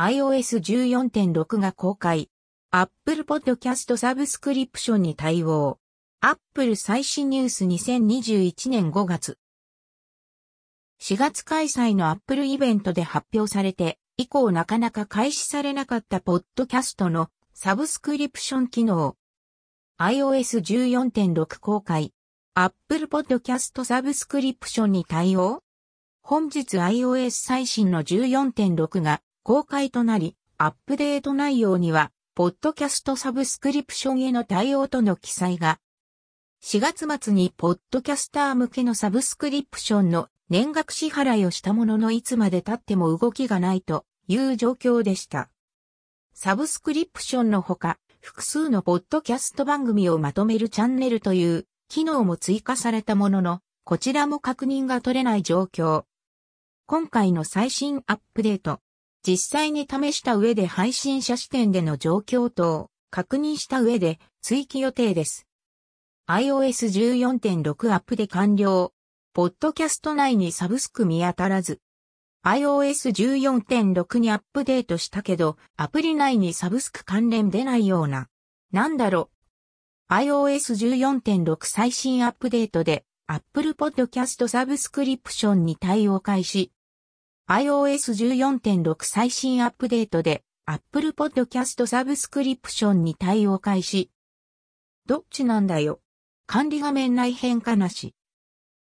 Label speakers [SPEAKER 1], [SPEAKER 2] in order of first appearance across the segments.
[SPEAKER 1] iOS14.6 が公開。Apple Podcast サブスクリプションに対応。Apple 最新ニュース2021年5月。4月開催の Apple イベントで発表されて、以降なかなか開始されなかったポッドキャストのサブスクリプション機能。iOS14.6 公開。Apple Podcast サブスクリプションに対応本日 iOS 最新の14.6が公開となり、アップデート内容には、ポッドキャストサブスクリプションへの対応との記載が、4月末にポッドキャスター向けのサブスクリプションの年額支払いをしたもののいつまで経っても動きがないという状況でした。サブスクリプションのほか、複数のポッドキャスト番組をまとめるチャンネルという機能も追加されたものの、こちらも確認が取れない状況。今回の最新アップデート、実際に試した上で配信者視点での状況等を、確認した上で追記予定です。iOS 14.6アップで完了。ポッドキャスト内にサブスク見当たらず。iOS 14.6にアップデートしたけど、アプリ内にサブスク関連出ないような。なんだろう。iOS 14.6最新アップデートで Apple Podcast サブスクリプションに対応開始。iOS 14.6最新アップデートで Apple Podcast サブスクリプションに対応開始。どっちなんだよ。管理画面内変化なし。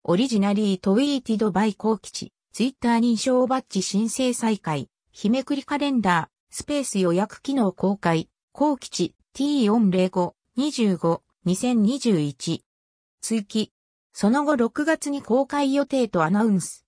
[SPEAKER 1] オリジナリートウィーティドバイ高吉、ツイッター認証バッジ申請再開、日めくりカレンダー、スペース予約機能公開、高吉 T405、25、2021。追記。その後6月に公開予定とアナウンス。